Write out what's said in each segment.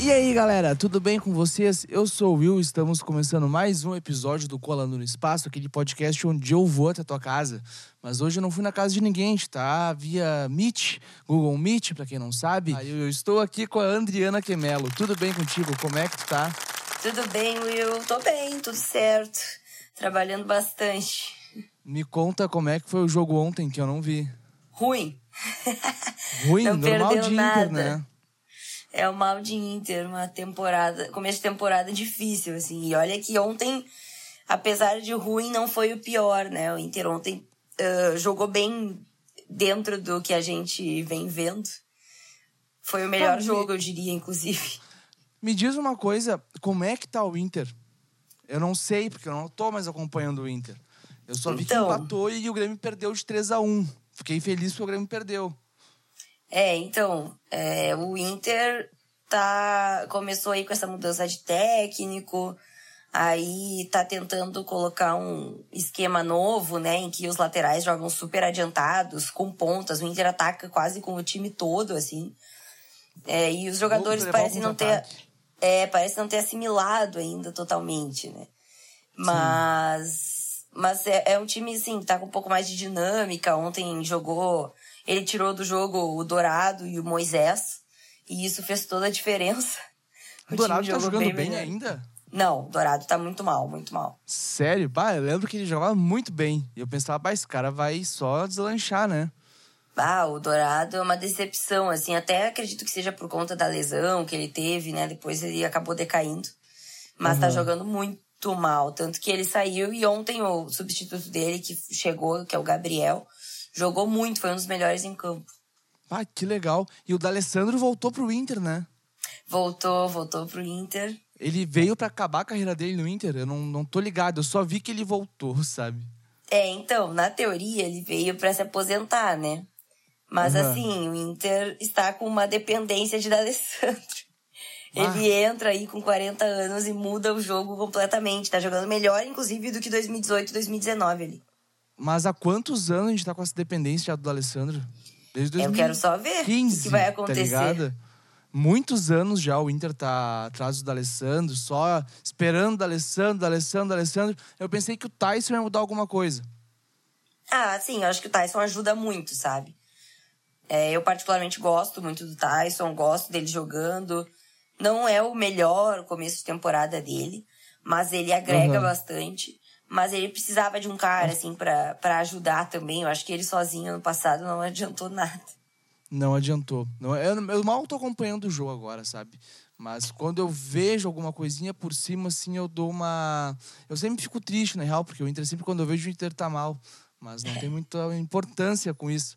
E aí, galera, tudo bem com vocês? Eu sou o Will, estamos começando mais um episódio do Colando no Espaço, aquele podcast onde eu vou até a tua casa. Mas hoje eu não fui na casa de ninguém, tá via Meet, Google Meet, pra quem não sabe. Aí eu estou aqui com a Andriana Quemelo. Tudo bem contigo? Como é que tu tá? Tudo bem, Will? Tô bem, tudo certo. Trabalhando bastante. Me conta como é que foi o jogo ontem, que eu não vi. Ruim. Ruim, Não normal de Inter, nada. né? É o mal de Inter, uma temporada, começo de temporada difícil, assim. E olha que ontem, apesar de ruim, não foi o pior, né? O Inter ontem ah, jogou bem dentro do que a gente vem vendo. Foi o melhor jogo, eu diria, inclusive. Me diz uma coisa, como é que tá o Inter? Eu não sei, porque eu não tô mais acompanhando o Inter. Eu só vi Então. que empatou e o Grêmio perdeu de 3 a 1 Fiquei feliz porque o Grêmio perdeu. É, então, é, o Inter tá começou aí com essa mudança de técnico, aí tá tentando colocar um esquema novo, né, em que os laterais jogam super adiantados, com pontas, o Inter ataca quase com o time todo, assim. É, e os jogadores parecem não ter ataque. é, parece não ter assimilado ainda totalmente, né? Mas, mas é, é um time, assim, que tá com um pouco mais de dinâmica. Ontem jogou, ele tirou do jogo o Dourado e o Moisés, e isso fez toda a diferença. O Dourado time tá jogando bem melhor. ainda? Não, o Dourado tá muito mal, muito mal. Sério? Bah, eu lembro que ele jogava muito bem. E eu pensava, bah, esse cara vai só deslanchar, né? Ah, o Dourado é uma decepção, assim, até acredito que seja por conta da lesão que ele teve, né? Depois ele acabou decaindo. Mas tá Uhum. jogando muito mal. Tanto que ele saiu e ontem o substituto dele, que chegou, que é o Gabriel, jogou muito, foi um dos melhores em campo. Ah, que legal. E o D'Alessandro voltou pro Inter, né? Voltou, voltou pro Inter. Ele veio pra acabar a carreira dele no Inter. Eu não, não tô ligado, eu só vi que ele voltou, sabe? É, então, na teoria, ele veio pra se aposentar, né? Mas Aham. assim, o Inter está com uma dependência de D'Alessandro. Ah. Ele entra aí com 40 anos e muda o jogo completamente. Tá jogando melhor, inclusive, do que 2018, 2019 ali. Mas há quantos anos a gente tá com essa dependência já do D'Alessandro? Desde Eu 2015, quero só ver o que, que vai Tá acontecer. ligado? Muitos anos já o Inter tá atrás do D'Alessandro, só esperando o D'Alessandro, D'Alessandro, D'Alessandro. Eu pensei que o Tyson ia mudar alguma coisa. Ah, sim, eu acho que o Tyson ajuda muito, sabe? É, eu particularmente gosto muito do Tyson, gosto dele jogando. Não é o melhor começo de temporada dele, mas ele agrega Aham. bastante. Mas ele precisava de um cara, assim, pra ajudar também. Eu acho que ele sozinho no passado não adiantou nada. Não adiantou. Não, eu, eu mal tô acompanhando o jogo agora, sabe? Mas quando eu vejo alguma coisinha por cima, assim, eu dou uma. Eu sempre fico triste, na real, porque o Inter sempre, quando eu vejo o Inter tá mal. Mas não tem muita importância com isso.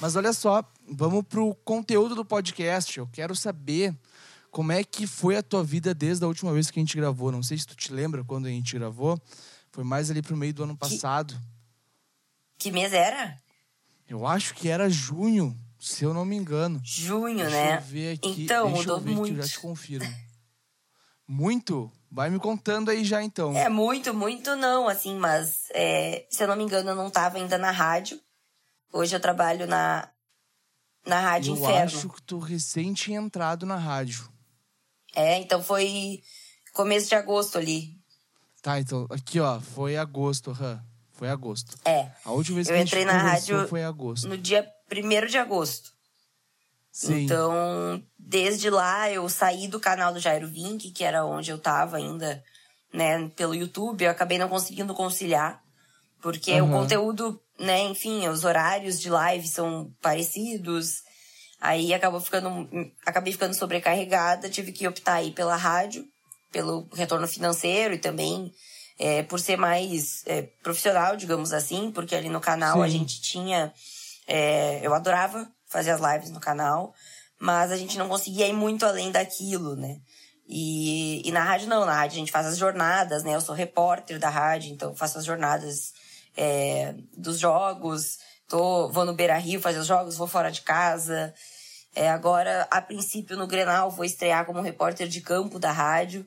Mas olha só, vamos pro conteúdo do podcast. Eu quero saber como é que foi a tua vida desde a última vez que a gente gravou. Não sei se tu te lembra quando a gente gravou. Foi mais ali pro meio do ano passado. Que mês era? Eu acho que era junho, se eu não me engano. Junho, Deixa né? eu ver aqui. Então, Deixa mudou eu ver muito. que eu já te confirmo. Muito? Vai me contando aí já então. É, muito, muito não, assim, mas é, se eu não me engano, eu não tava ainda na rádio. Hoje eu trabalho na, na Rádio eu Inferno. acho que tu recém tinha entrado na rádio. É, então foi começo de agosto ali. Tá, então, aqui ó, foi agosto, aham. Foi agosto. É, A última vez Eu que gente entrei na rádio foi agosto. no dia 1 de agosto. Sim. Então, desde lá eu saí do canal do Jairo Vink, que era onde eu tava ainda, né, pelo YouTube, eu acabei não conseguindo conciliar, porque o Aham. conteúdo, né, enfim, os horários de live são parecidos. Aí acabou ficando acabei ficando sobrecarregada, tive que optar aí pela rádio, pelo retorno financeiro e também é, por ser mais é, profissional, digamos assim, porque ali no canal a Sim. gente tinha. é, eu adorava fazer as lives no canal, mas a gente não conseguia ir muito além daquilo, né? E, e na rádio não, na rádio a gente faz as jornadas, né? Eu sou repórter da rádio, então faço as jornadas é, dos jogos, tô, vou no Beira Rio fazer os jogos, vou fora de casa. É, agora, a princípio, no Grenal, vou estrear como repórter de campo da rádio.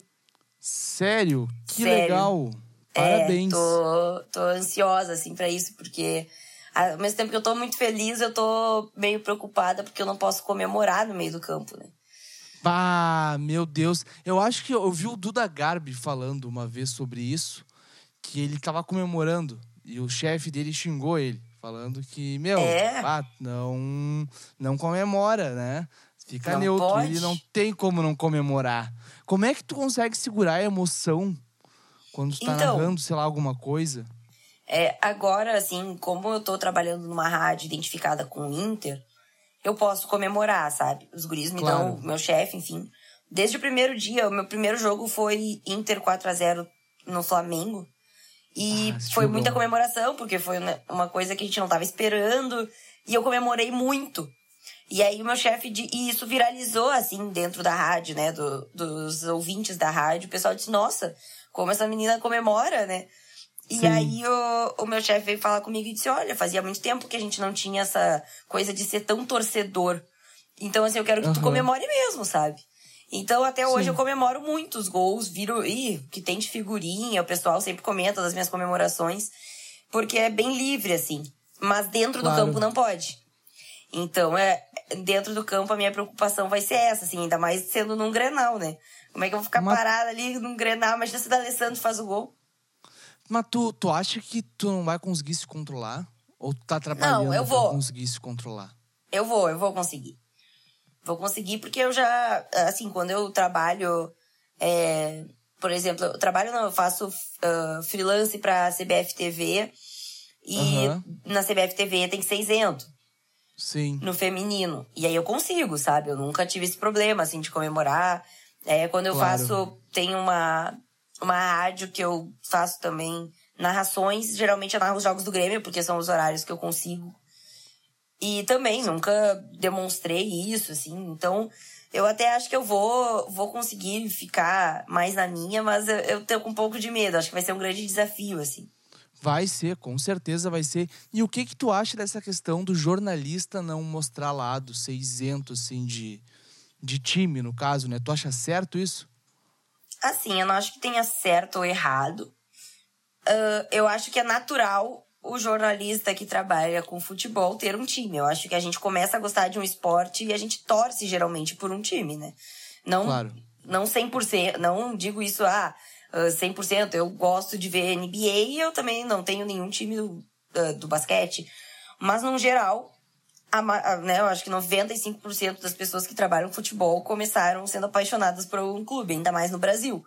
Sério? Que Sério. legal! Parabéns! É, tô, tô ansiosa, assim, para isso, porque ao mesmo tempo que eu tô muito feliz, eu tô meio preocupada porque eu não posso comemorar no meio do campo, né? Ah, meu Deus. Eu acho que eu vi o Duda Garbi falando uma vez sobre isso, que ele tava comemorando e o chefe dele xingou ele, falando que, meu, é. ah, não, não comemora, né? Fica não neutro. Pode. Ele não tem como não comemorar. Como é que tu consegue segurar a emoção quando tu tá então, narrando, sei lá, alguma coisa? É, agora, assim, como eu tô trabalhando numa rádio identificada com o Inter, eu posso comemorar, sabe? Os guris me claro. dão, meu chefe, enfim. Desde o primeiro dia, o meu primeiro jogo foi Inter 4 a 0 no Flamengo. E ah, foi muita comemoração, porque foi uma coisa que a gente não tava esperando. E eu comemorei muito. E aí o meu chefe, de, e isso viralizou, assim, dentro da rádio, né? Do, dos ouvintes da rádio. O pessoal disse, nossa, como essa menina comemora, né? E Sim. aí o, o meu chefe veio falar comigo e disse, olha, fazia muito tempo que a gente não tinha essa coisa de ser tão torcedor. Então, assim, eu quero que uhum. tu comemore mesmo, sabe? Então, até hoje Sim. eu comemoro muito os gols, viro. Ih, que tem de figurinha, o pessoal sempre comenta das minhas comemorações, porque é bem livre, assim. Mas dentro claro. do campo não pode. Então, é, dentro do campo a minha preocupação vai ser essa, assim, ainda mais sendo num grenal, né? Como é que eu vou ficar Mas... parada ali num grenal? Imagina se o D'Alessandro faz o gol. Mas tu, tu acha que tu não vai conseguir se controlar? Ou tu tá trabalhando não, eu vou. conseguir se controlar? Eu vou, eu vou conseguir. Vou conseguir porque eu já, assim, quando eu trabalho, é, por exemplo, eu trabalho, não, eu faço uh, freelance pra CBF TV e uhum. na CBF TV tem que ser isento. Sim. No feminino. E aí eu consigo, sabe? Eu nunca tive esse problema, assim, de comemorar. É, quando eu claro. faço, tem uma, uma rádio que eu faço também narrações. Geralmente eu narro os jogos do Grêmio, porque são os horários que eu consigo. E também nunca demonstrei isso, assim. Então, eu até acho que eu vou, vou conseguir ficar mais na minha, mas eu, eu tenho um pouco de medo. Acho que vai ser um grande desafio, assim. Vai ser, com certeza vai ser. E o que que tu acha dessa questão do jornalista não mostrar lado, ser isento, assim, de, de time, no caso, né? Tu acha certo isso? Assim, eu não acho que tenha certo ou errado. Uh, eu acho que é natural o jornalista que trabalha com futebol ter um time. Eu acho que a gente começa a gostar de um esporte e a gente torce geralmente por um time, né? Não, claro. não 100%, não digo isso, ah, 100%. Eu gosto de ver NBA e eu também não tenho nenhum time do, uh, do basquete. Mas, no geral, a, a, né, eu acho que 95% das pessoas que trabalham futebol começaram sendo apaixonadas por um clube, ainda mais no Brasil.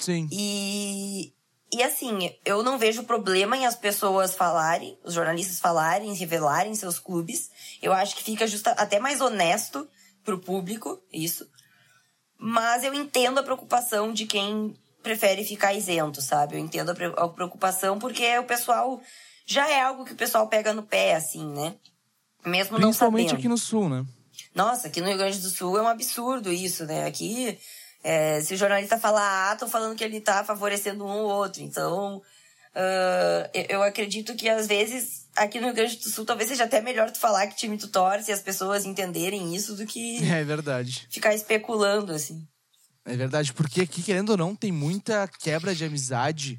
Sim. E, e assim, eu não vejo problema em as pessoas falarem, os jornalistas falarem, revelarem seus clubes. Eu acho que fica justa, até mais honesto pro público, isso. Mas eu entendo a preocupação de quem prefere ficar isento, sabe? Eu entendo a preocupação porque o pessoal já é algo que o pessoal pega no pé, assim, né? Mesmo não sabendo. Principalmente aqui no sul, né? Nossa, aqui no Rio Grande do Sul é um absurdo isso, né? Aqui, é, se o jornalista falar A, estão falando que ele tá favorecendo um ou outro. Então, uh, eu acredito que às vezes aqui no Rio Grande do Sul talvez seja até melhor tu falar que time tu torce e as pessoas entenderem isso do que. É verdade. Ficar especulando, assim. É verdade, porque aqui, querendo ou não, tem muita quebra de amizade.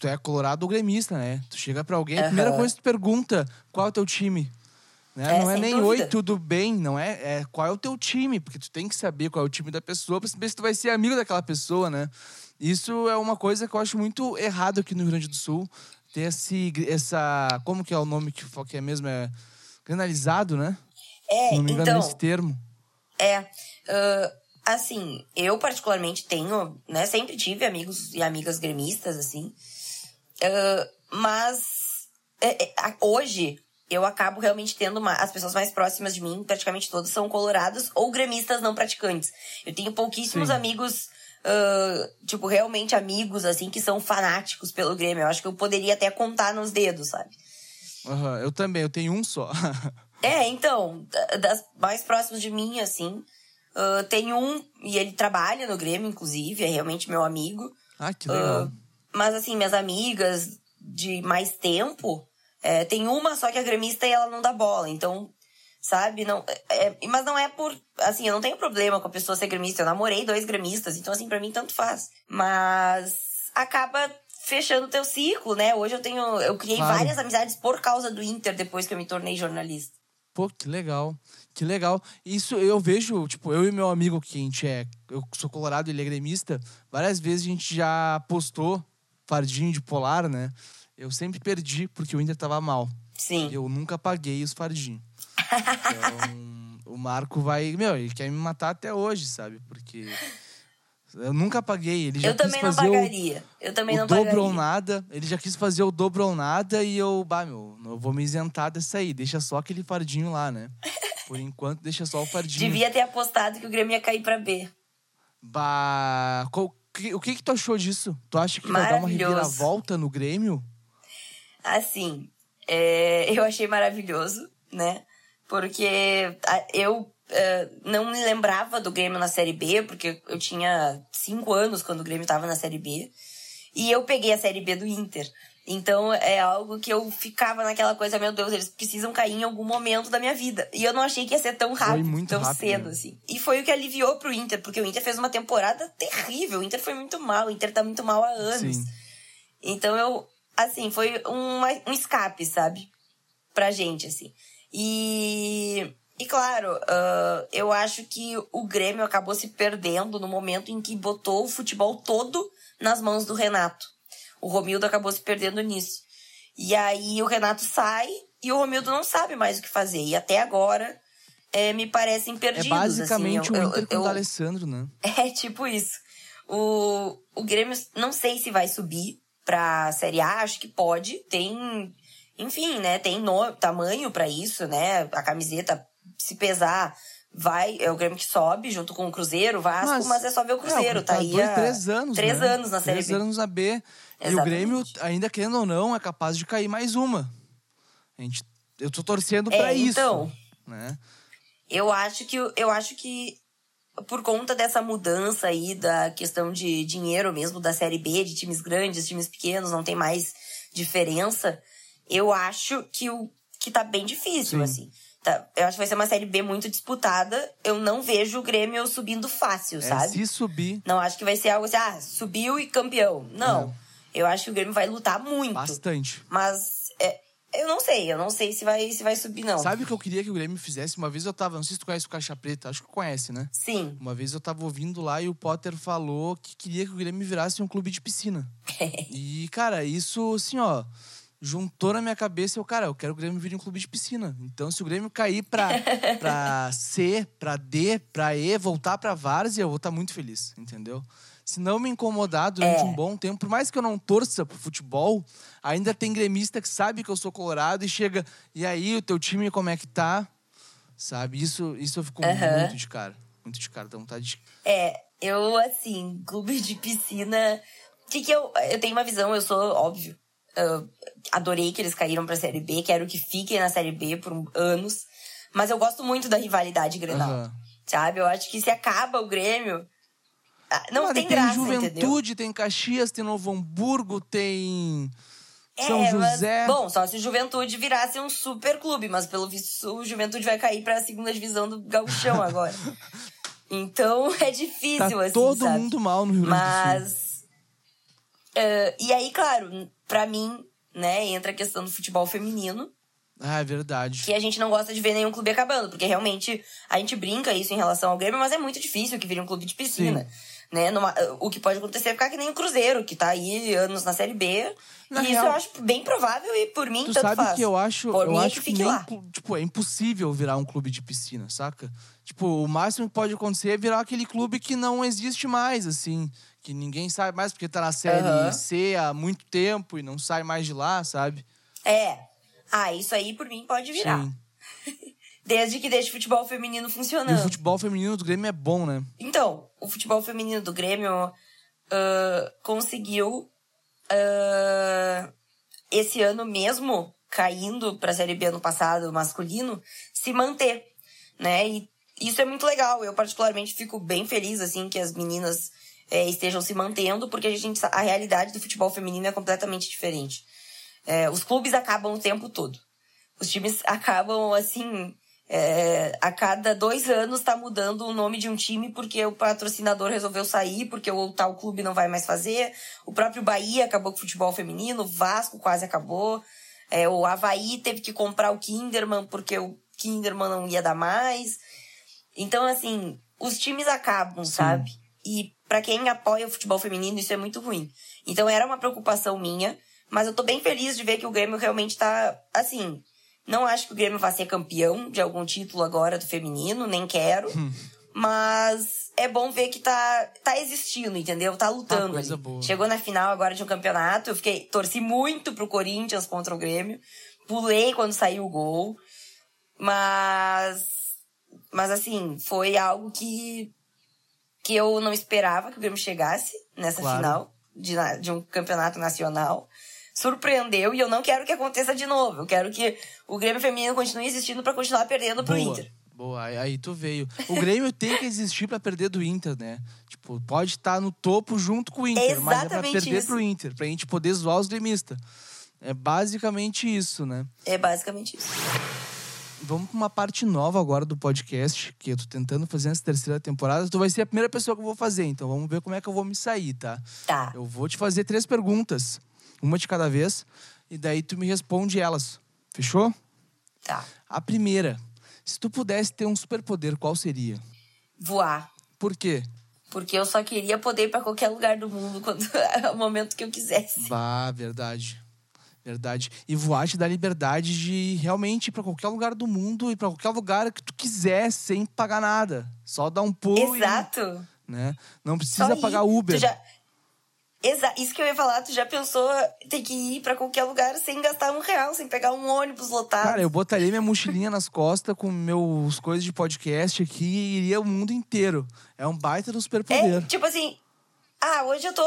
Tu é colorado ou gremista, né? Tu chega pra alguém, a primeira coisa que tu pergunta qual é o teu time. Né? É, não é nem dúvida. oi, tudo bem, não é? É qual é o teu time, porque tu tem que saber qual é o time da pessoa pra saber se tu vai ser amigo daquela pessoa, né? Isso é uma coisa que eu acho muito errado aqui no Rio Grande do Sul. Ter esse, essa. Como que é o nome que, que é mesmo? É granalizado, né? É, Se não me engano, então, nesse termo. É. Uh, Assim, eu particularmente tenho, né? Sempre tive amigos e amigas gremistas, assim. Uh, mas é, é, hoje eu acabo realmente tendo uma. As pessoas mais próximas de mim, praticamente todos, são colorados ou gremistas não praticantes. Eu tenho pouquíssimos Sim. amigos. Uh, tipo, realmente amigos, assim, que são fanáticos pelo Grêmio. Eu acho que eu poderia até contar nos dedos, sabe? Uhum, eu também, eu tenho um só. é, então, das mais próximos de mim, assim, Uh, tem um, e ele trabalha no Grêmio, inclusive, é realmente meu amigo. Ah, que legal. Uh, mas, assim, minhas amigas de mais tempo, é, tem uma só que é gremista e ela não dá bola. Então, sabe? Não, é, mas não é por. Assim, eu não tenho problema com a pessoa ser gremista. Eu namorei dois gremistas, então, assim, para mim tanto faz. Mas acaba fechando o teu ciclo, né? Hoje eu tenho. Eu criei claro. várias amizades por causa do Inter depois que eu me tornei jornalista. Pô, que legal. Que legal. Isso eu vejo, tipo, eu e meu amigo que a gente é. Eu sou colorado, ele é gremista. Várias vezes a gente já postou fardinho de polar, né? Eu sempre perdi porque o Inter tava mal. Sim. Eu nunca paguei os fardinhos. Então, o Marco vai. Meu, ele quer me matar até hoje, sabe? Porque. Eu nunca paguei. Ele já eu também não pagaria. O, eu também o não dobro pagaria. ou nada. Ele já quis fazer o dobro ou nada e eu, bah, meu, eu vou me isentar dessa aí. Deixa só aquele fardinho lá, né? Por enquanto, deixa só o fardinho. Devia ter apostado que o Grêmio ia cair pra B. Bah. Qual, o que, que tu achou disso? Tu acha que vai dar uma reviravolta no Grêmio? Assim, é, eu achei maravilhoso, né? Porque eu é, não me lembrava do Grêmio na Série B, porque eu tinha cinco anos quando o Grêmio estava na Série B. E eu peguei a Série B do Inter. Então é algo que eu ficava naquela coisa, meu Deus, eles precisam cair em algum momento da minha vida. E eu não achei que ia ser tão rápido, tão rápido, cedo, né? assim. E foi o que aliviou pro Inter, porque o Inter fez uma temporada terrível. O Inter foi muito mal, o Inter tá muito mal há anos. Sim. Então eu, assim, foi um, um escape, sabe? Pra gente, assim. E. E claro, uh, eu acho que o Grêmio acabou se perdendo no momento em que botou o futebol todo nas mãos do Renato. O Romildo acabou se perdendo nisso. E aí o Renato sai e o Romildo não sabe mais o que fazer. E até agora é, me parecem perdidos. É basicamente assim. o Inter com o Alessandro, né? É tipo isso. O, o Grêmio não sei se vai subir pra Série A, acho que pode. Tem, enfim, né? Tem no, tamanho para isso, né? A camiseta, se pesar, vai, é o Grêmio que sobe junto com o Cruzeiro, o Vasco, mas, mas é só ver o Cruzeiro, é, tá, aí dois, três anos, três né? anos na Série três B. anos na B. Exatamente. E o Grêmio, ainda querendo ou não, é capaz de cair mais uma. A gente, eu tô torcendo É, pra isso. então. Né? Eu acho que eu acho que por conta dessa mudança aí da questão de dinheiro mesmo da Série B, de times grandes, times pequenos, não tem mais diferença. Eu acho que o que tá bem difícil Sim. assim. Tá, eu acho que vai ser uma Série B muito disputada. Eu não vejo o Grêmio subindo fácil, É, sabe? se subir Não acho que vai ser algo assim, ah, subiu e campeão. Não. Eu acho que o Grêmio vai lutar muito. bastante. Mas é, eu não sei, eu não sei se vai, se vai subir, não. Sabe o que eu queria que o Grêmio fizesse? Uma vez eu tava, não sei se tu conhece o Caixa Preta, acho que conhece, né? Sim. Uma vez eu tava ouvindo lá e o Potter falou que queria que o Grêmio virasse um clube de piscina. e, cara, isso, assim, ó, juntou na minha cabeça. Eu, cara, eu quero que o Grêmio vire um clube de piscina. Então, se o Grêmio cair pra, pra C, pra D, pra E, voltar pra Várzea, eu vou estar muito feliz, entendeu? Se não me incomodar durante É. um bom tempo, por mais que eu não torça pro futebol, ainda tem gremista que sabe que eu sou colorado e chega, e aí, o teu time como é que tá? Sabe? Isso, isso eu fico muito de cara. Muito de cara, dá vontade de É, eu, assim, clube de piscina. O que que eu. Eu tenho uma visão, eu sou, óbvio. eu adorei que eles caíram pra Série B, quero que fiquem na Série B por anos. Mas eu gosto muito da rivalidade Grenal. Sabe? Eu acho que se acaba o Grêmio. Ah, Não Cara, tem, tem graça, Juventude, entendeu? tem Caxias, tem Novo Hamburgo, tem É, São mas- José. bom, só se o Juventude virasse um super clube, mas pelo visto o Juventude vai cair pra segunda divisão do Gauchão agora. Então é tá difícil, assim. todo sabe? mundo mal no Rio Grande do Sul. Mas. eh, e aí, claro, pra mim, né, entra a questão do futebol feminino, Ah, é verdade. que a gente não gosta de ver nenhum clube acabando, porque realmente a gente brinca isso em relação ao Grêmio, mas é muito difícil que vire um clube de piscina. Né? Numa- o que pode acontecer é ficar que nem o Cruzeiro, que tá aí anos na Série B. Na e real- isso eu acho bem provável e por mim Tu tanto sabe faz. que eu acho, Por eu mim acho que que, nem, tipo, é impossível virar um clube de piscina, saca? Tipo, o máximo que pode acontecer é virar aquele clube que não existe mais, assim, que ninguém sabe mais porque tá na série Aham. C há muito tempo e não sai mais de lá, sabe? É. Ah, isso aí por mim pode virar. Sim. Desde que deixe o futebol feminino E funcionando. o futebol feminino do Grêmio é bom, né? Então, o futebol feminino do Grêmio ah, conseguiu ah, esse ano mesmo caindo para a Série B ano passado masculino se manter, né? E isso é muito legal. Eu, particularmente, fico bem feliz, assim, que as meninas é, estejam se mantendo, porque a gente a realidade do futebol feminino é completamente diferente. É, os clubes acabam o tempo todo. Os times acabam, assim, é, a cada dois anos está mudando o nome de um time porque o patrocinador resolveu sair, porque o tal clube não vai mais fazer. O próprio Bahia acabou com o futebol feminino, o Vasco quase acabou. É, o Havaí teve que comprar o Kinderman porque o Kinderman não ia dar mais. Então, assim, os times acabam, Sim. sabe? E para quem apoia o futebol feminino, isso é muito ruim. Então, era uma preocupação minha, mas eu tô bem feliz de ver que o Grêmio realmente tá, assim, não acho que o Grêmio vai ser campeão de algum título agora do feminino, nem quero. Hum. Mas é bom ver que tá, tá existindo, entendeu? Tá lutando. Ah, Chegou na final agora de um campeonato. Eu fiquei, torci muito pro Corinthians contra o Grêmio. Pulei quando saiu o gol. Mas. Mas assim, foi algo que. que eu não esperava que o Grêmio chegasse nessa claro. final de, de um campeonato nacional surpreendeu e eu não quero que aconteça de novo. Eu quero que o Grêmio Feminino continue existindo para continuar perdendo pro Boa. Inter. Boa, aí tu veio. O Grêmio tem que existir para perder do Inter, né? Tipo, pode estar no topo junto com o Inter, mas é pra perder isso. pro Inter, pra gente poder zoar os gremistas. É basicamente isso, né? É basicamente isso. Vamos pra uma parte nova agora do podcast, que eu tô tentando fazer nessa terceira temporada. Tu vai ser a primeira pessoa que eu vou fazer, então vamos ver como é que eu vou me sair, tá? Tá. Eu vou te fazer três perguntas uma de cada vez, e daí tu me responde elas. Fechou? Tá. A primeira, se tu pudesse ter um superpoder, qual seria? Voar. Por quê? Porque eu só queria poder ir pra qualquer lugar do mundo quando o momento que eu quisesse. Bah, verdade. Verdade. E voar te dá liberdade de realmente ir pra qualquer lugar do mundo e pra qualquer lugar que tu quiser, sem pagar nada. Só dar um pulo. Exato. E, né? Não precisa pagar Uber. Tu já, Exa isso que eu ia falar, tu já pensou ter que ir para qualquer lugar sem gastar um real, sem pegar um ônibus lotado? Cara, eu botaria minha mochilinha nas costas com meus coisas de podcast aqui e iria o mundo inteiro. É um baita do superpoder. É, tipo assim, ah, hoje eu tô,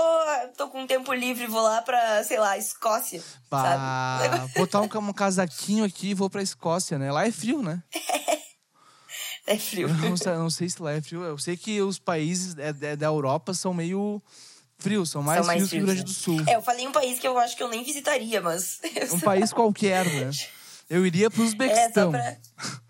tô com tempo livre, vou lá pra, sei lá, Escócia. Bah, sabe? botar um, um casaquinho aqui e vou pra Escócia, né? Lá é frio, né? é frio. Não, não, sei se lá é frio. Eu sei que os países é, é, da Europa são meio frios, são mais, são mais frios, que o Rio Grande do Sul. É, eu falei um país que eu acho que eu nem visitaria, mas. Um país qualquer, né? Eu iria pro Uzbequistão. É, pra...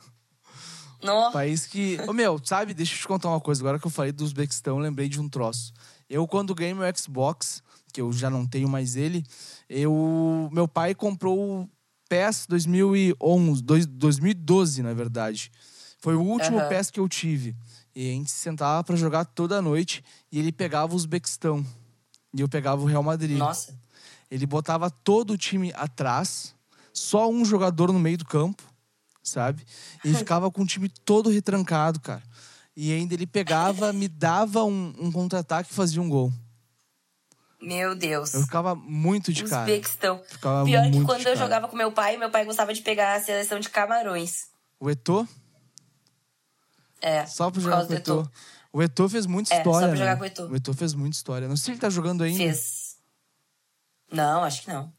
No. País que. Ô, meu, sabe, deixa eu te contar uma coisa. Agora que eu falei do Uzbequistão, lembrei de um troço. Eu, quando ganhei meu Xbox, que eu já não tenho mais ele, eu. Meu pai comprou o PES 2011, 2012, na verdade. Foi o último uhum. PES que eu tive. E a gente se sentava para jogar toda noite e ele pegava o Uzbequistão. E eu pegava o Real Madrid. Nossa. Ele botava todo o time atrás, só um jogador no meio do campo, sabe? E ficava com o time todo retrancado, cara. E ainda ele pegava, me dava um, um contra-ataque e fazia um gol. Meu Deus. Eu ficava muito de cara. Uzbequistão. Ficava Pior que quando eu jogava com meu pai, meu pai gostava de pegar a seleção de Camarões. O Eto'o? É. Só pra jogar com o Eto'o. O Eto'o fez muita é, história. Só pra né? jogar com o Eto'o. O Eto'o fez muita história. Não sei se ele tá jogando ainda. Fez. Não, acho que não.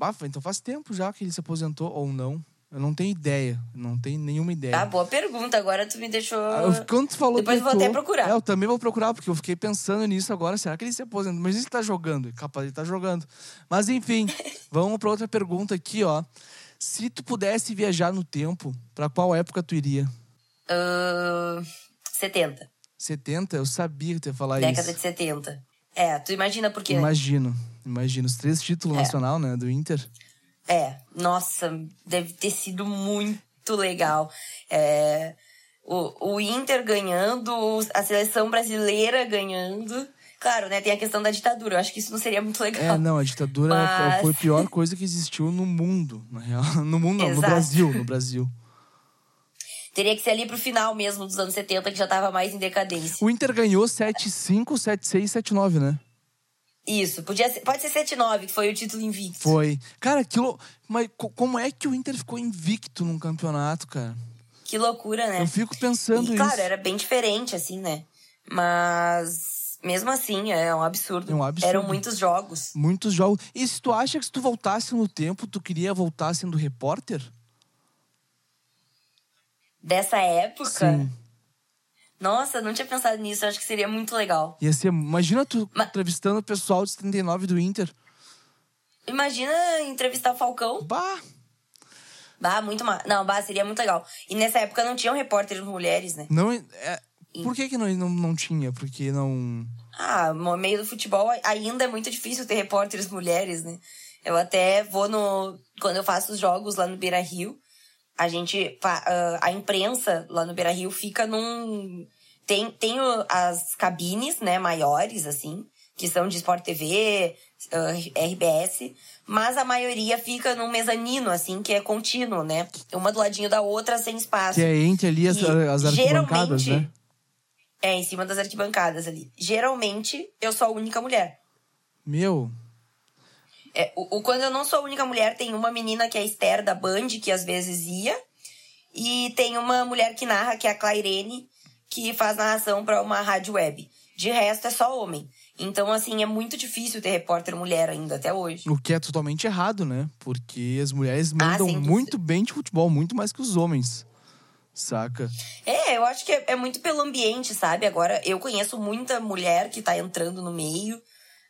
Ah, então faz tempo já que ele se aposentou ou não. Eu não tenho ideia. Não tenho nenhuma ideia. Tá, boa pergunta. Agora tu me deixou. Ah, quando tu falou Depois eu vou até procurar. É, eu também vou procurar, porque eu fiquei pensando nisso agora. Será que ele se aposentou? Mas ele tá jogando. Capaz de ele tá jogando. Mas enfim, vamos pra outra pergunta aqui, ó. Se tu pudesse viajar no tempo, pra qual época tu iria? Uh, 70. 70? Eu sabia ia falar Década isso. Década de 70. É, tu imagina por quê? Imagino. Imagino. Os três títulos é. nacional, né? Do Inter. É. Nossa, deve ter sido muito legal. É, o, o Inter ganhando, a seleção brasileira ganhando. Claro, né? Tem a questão da ditadura. Eu acho que isso não seria muito legal. É, não, a ditadura Mas... foi a pior coisa que existiu no mundo, na real. No mundo, não, no Brasil, no Brasil. Teria que ser ali pro final mesmo dos anos 70, que já tava mais em decadência. O Inter ganhou 7-5, 7-6, 7-9, né? Isso, podia ser, pode ser 7-9, que foi o título invicto. Foi. Cara, aquilo. Mas como é que o Inter ficou invicto num campeonato, cara? Que loucura, né? Eu fico pensando e, isso. Claro, era bem diferente, assim, né? Mas. Mesmo assim, é um absurdo. É um absurdo. Eram muitos jogos. Muitos jogos. E se tu acha que se tu voltasse no tempo, tu queria voltar sendo repórter? Dessa época. Sim. Nossa, não tinha pensado nisso. Acho que seria muito legal. Ia ser. Imagina tu entrevistando o pessoal dos 39 do Inter. Imagina entrevistar o Falcão. Bah! Bah, muito ma... Não, bah, seria muito legal. E nessa época não tinham repórteres mulheres, né? Não. É, por que, que não, não, não tinha? Porque não. Ah, no meio do futebol ainda é muito difícil ter repórteres mulheres, né? Eu até vou no. Quando eu faço os jogos lá no Beira Rio, a gente. ah, A imprensa lá no Beira Rio fica num. Tem, tem as cabines, né, maiores, assim, que são de Sport TV, ah, RBS, mas a maioria fica num mezanino, assim, que é contínuo, né? Uma do ladinho da outra, sem espaço. Que é entre ali as, E, as arquibancadas, né? É, em cima das arquibancadas ali. Geralmente, eu sou a única mulher. Meu. É, o, o- quando eu não sou a única mulher, tem uma menina que é a Esther da Band, que às vezes ia. E tem uma mulher que narra, que é a Clairene, que faz narração pra uma rádio web. De resto, é só homem. Então, assim, é muito difícil ter repórter mulher ainda, até hoje. O que é totalmente errado, né? Porque as mulheres Ah, mandam dúvida. muito bem de futebol, muito mais que os homens. Saca? É, eu acho que é, é muito pelo ambiente, sabe? Agora, eu conheço muita mulher que tá entrando no meio.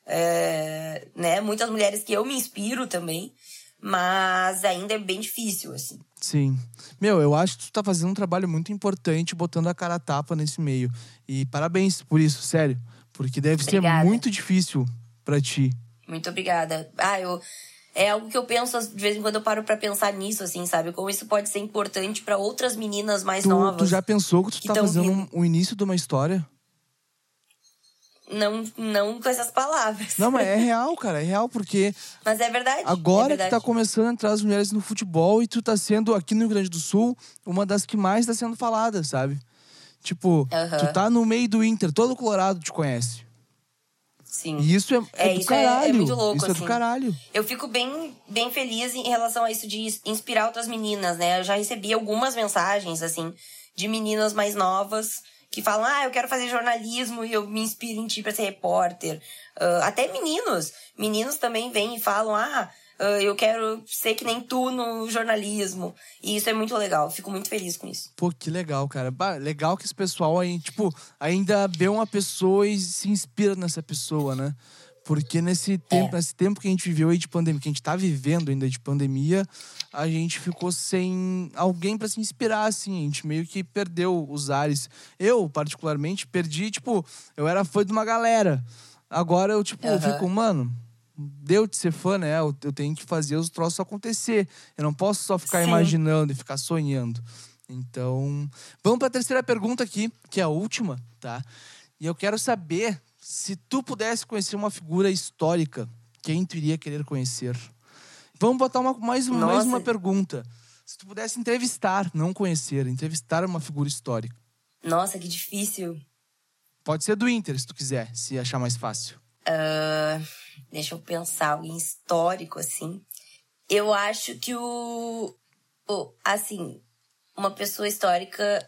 É, né? Muitas mulheres que eu me inspiro também. Mas ainda é bem difícil, assim. Sim. Meu, eu acho que tu tá fazendo um trabalho muito importante botando a cara a tapa nesse meio. E parabéns por isso, sério. Porque deve Obrigada. ser muito difícil pra ti. Muito obrigada. Ah, eu. É algo que eu penso, de vez em quando eu paro pra pensar nisso, assim, sabe? Como isso pode ser importante pra outras meninas mais Tu, novas. tu já pensou que tu que tá fazendo um- o início de uma história? Não, não com essas palavras. Não, mas é real, cara. É real, porque Mas é verdade. agora é que verdade. tá começando a entrar as mulheres no futebol e tu tá sendo, aqui no Rio Grande do Sul, uma das que mais tá sendo falada, sabe? Tipo, tu tá no meio do Inter, todo o Colorado te conhece. Sim. E isso é, é É, do isso é- é caralho. muito louco, isso é do assim. caralho. Eu fico bem, bem feliz em relação a isso de inspirar outras meninas, né? Eu já recebi algumas mensagens, assim, de meninas mais novas que falam: Ah, eu quero fazer jornalismo e eu me inspiro em ti pra ser repórter. Ah, até meninos. Meninos também vêm e falam: Ah, ah, eu quero ser que nem tu no jornalismo. E isso é muito legal. Fico muito feliz com isso. Pô, que legal, cara. Bah, legal que esse pessoal aí, tipo, ainda vê uma pessoa e se inspira nessa pessoa, né? Porque nesse tempo, nesse tempo que a gente viveu aí de pandemia, que a gente tá vivendo ainda de pandemia, a gente ficou sem alguém pra se inspirar, assim. A gente meio que perdeu os ares. Eu, particularmente, perdi, tipo, eu era fã de uma galera. Agora eu, tipo, Aham. fico, mano, deu de ser fã, né? Eu, eu tenho que fazer os troços acontecer. Eu não posso só ficar Sim. imaginando e ficar sonhando. Então, vamos para a terceira pergunta aqui, que é a última, tá? E eu quero saber se tu pudesse conhecer uma figura histórica, quem tu iria querer conhecer? Vamos botar uma, mais, mais Nossa. uma pergunta. Se tu pudesse entrevistar, não conhecer, entrevistar uma figura histórica. Nossa, que difícil. Pode ser do Inter, se tu quiser, se achar mais fácil. Ah, deixa eu pensar, alguém histórico, assim. Eu acho que o. o- assim, uma pessoa histórica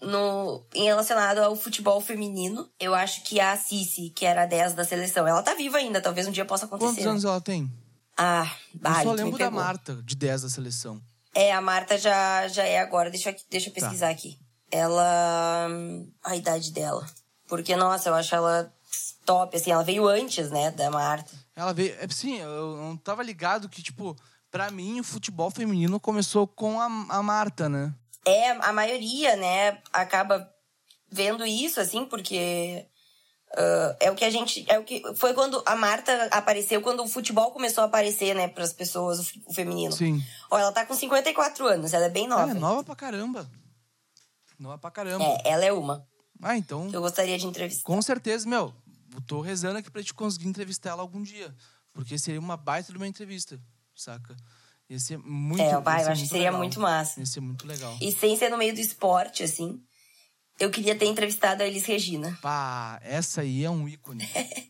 no, em relacionado ao futebol feminino, eu acho que a Cici, que era a 10 da seleção, ela tá viva ainda, talvez um dia possa acontecer. Quantos anos ela tem? Ah, Eu bah, só tu me lembro da. Marta, de 10 da seleção. É, a Marta já, já é agora. Deixa eu, deixa eu Tá. pesquisar aqui. Ela. A idade dela. Porque, nossa, eu acho ela top, assim. Ela veio antes, né, da Marta. Ela veio. É, sim, eu não tava ligado que, tipo, pra mim o futebol feminino começou com a, a Marta, né? É, a maioria, né, acaba vendo isso, assim, porque. ah, é o que a gente. É o que. Foi quando a Marta apareceu, quando o futebol começou a aparecer, né, pras pessoas, o, o feminino. Sim. Ó, ela tá com 54 anos, ela é bem nova. Ela é nova pra caramba. Nova pra caramba. É, ela é uma. Ah, então. Eu gostaria de entrevistar. Com certeza, meu. Eu tô rezando aqui pra te conseguir entrevistar ela algum dia. Porque seria uma baita de uma entrevista, saca? Ia ser muito. É, vai, eu acho que seria legal. muito massa. Ia ser muito legal. E sem ser no meio do esporte, assim, eu queria ter entrevistado a Elis Regina. Pá, essa aí é um ícone.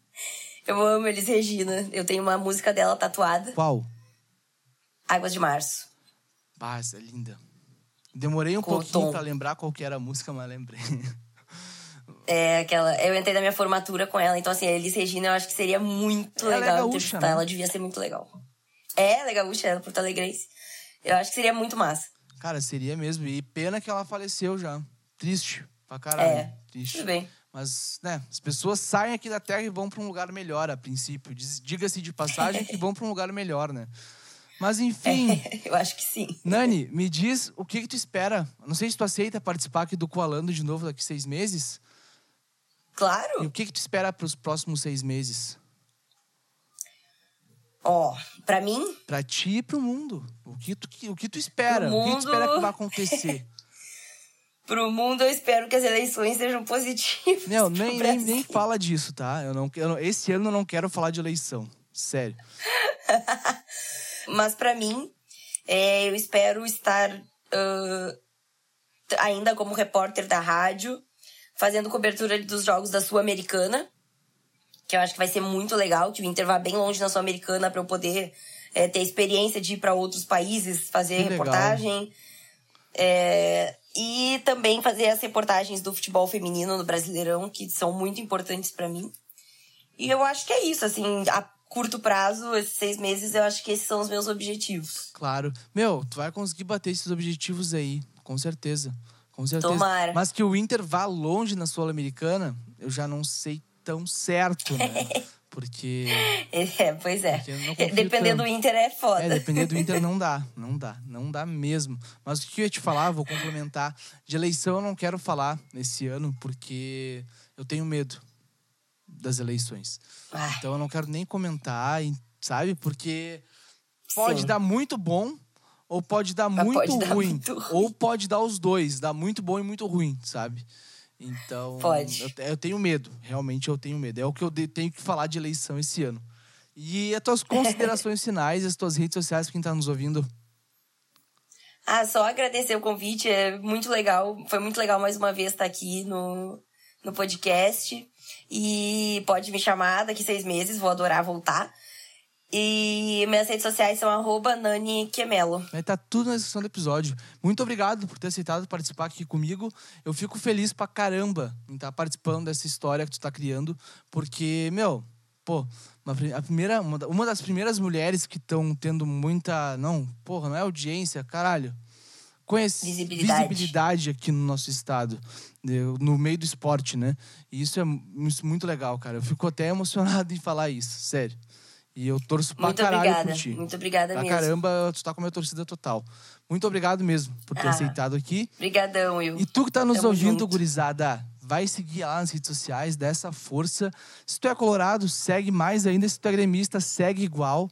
Eu amo Elis Regina. Eu tenho uma música dela tatuada, Qual? Águas de Março. Pá, essa é linda. Demorei um Com pouquinho Tom. pra lembrar qual que era a música, mas lembrei. É aquela. Eu entrei na minha formatura com ela, então assim, a Elis Regina eu acho que seria muito Ela é legal gaúcha, entrevistar. né? Ela devia ser muito legal. É, ela é gaúcha, ela é Porto Alegrense. Eu acho que seria muito massa. Cara, seria mesmo. E pena que ela faleceu já. Triste. Pra caralho. É, triste. Tudo bem. Mas, né, as pessoas saem aqui da Terra e vão para um lugar melhor, a princípio. Diga-se de passagem que vão para um lugar melhor, né? Mas, enfim, Eu acho que sim. Nani, me diz o que, que tu espera. Não sei se tu aceita participar aqui do Coalando de novo daqui seis meses. E Claro. o que, que tu espera para os próximos seis meses? Ó, pra mim, Pra ti e pro mundo. O que tu, o que tu espera? Pro O que tu espera que mundo. vai acontecer? pro mundo, eu espero que as eleições sejam positivas. Não, nem, nem, nem fala disso, tá? Eu não, eu não- esse ano eu não quero falar de eleição. Sério. Mas pra mim, é, eu espero estar t- ainda como repórter da rádio, fazendo cobertura dos jogos da Sul-Americana, que eu acho que vai ser muito legal, que o Inter vá bem longe na Sul-Americana para eu poder é, ter experiência de ir para outros países, fazer Que reportagem. É, e também fazer as reportagens do futebol feminino no Brasileirão, que são muito importantes para mim. E eu acho que é isso, assim, a curto prazo, esses seis meses, eu acho que esses são os meus objetivos. Claro. Meu, tu vai conseguir bater esses objetivos aí, com certeza. Com certeza. Tomara. Mas que o Inter vá longe na Sul-Americana, eu já não sei tão certo, né? Porque. É, pois é. Depender tanto. do Inter é foda. É, depender do Inter não dá, não dá, não dá mesmo. Mas o que eu ia te falar, vou complementar. De eleição eu não quero falar nesse ano, porque eu tenho medo das eleições. Ah, Então eu não quero nem comentar, sabe? Porque pode Sim. dar muito bom ou pode dar muito pode dar ruim. muito ruim. Ou pode dar os dois, dar muito bom e muito ruim, sabe? Então, Pode. Eu, eu tenho medo, realmente eu tenho medo. É o que eu de- tenho que falar de eleição esse ano. E as tuas considerações finais, as tuas redes sociais, quem tá nos ouvindo. Ah, só agradecer o convite, é muito legal. Foi muito legal mais uma vez estar aqui no, no podcast. E pode me chamar daqui seis meses, vou adorar voltar. E minhas redes sociais são arroba Nani Quemelo. Estar tudo na descrição do episódio. Muito obrigado por ter aceitado participar aqui comigo. Eu fico feliz pra caramba em estar participando dessa história que tu tá criando, porque, meu, pô, uma, a primeira, uma, uma das primeiras mulheres que estão tendo muita. Não, porra, não é audiência, caralho. Conhece, Visibilidade. visibilidade aqui no nosso estado, né, no meio do esporte, né? E é isso é muito legal, cara. Eu fico até emocionado em falar isso, sério. E eu torço pra Muito caralho obrigada. por ti. Muito obrigada Pra mesmo. caramba, tu tá com a minha torcida total. Muito obrigado mesmo por ter Ah. aceitado aqui. Obrigadão, Will. E tu que tá nos Tamo ouvindo, junto. gurizada, vai seguir lá nas redes sociais, dá essa força. Se tu é colorado, segue mais ainda. Se tu é gremista, segue igual.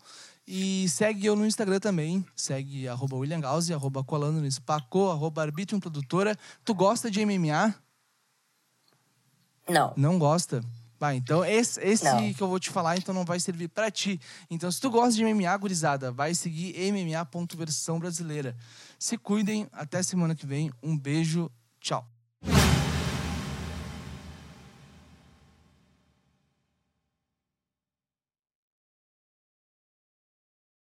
E segue eu no Instagram também. Segue arroba William Gauss, arroba colando no Spaco, arroba Arbitrium Produtora. Tu gosta de MMA? Não. Não gosta? Vai, então esse, esse que eu vou te falar, então não vai servir pra ti. Então, se tu gosta de MMA, gurizada, vai seguir MMA.versão brasileira. Se cuidem, até semana que vem. Um beijo, tchau.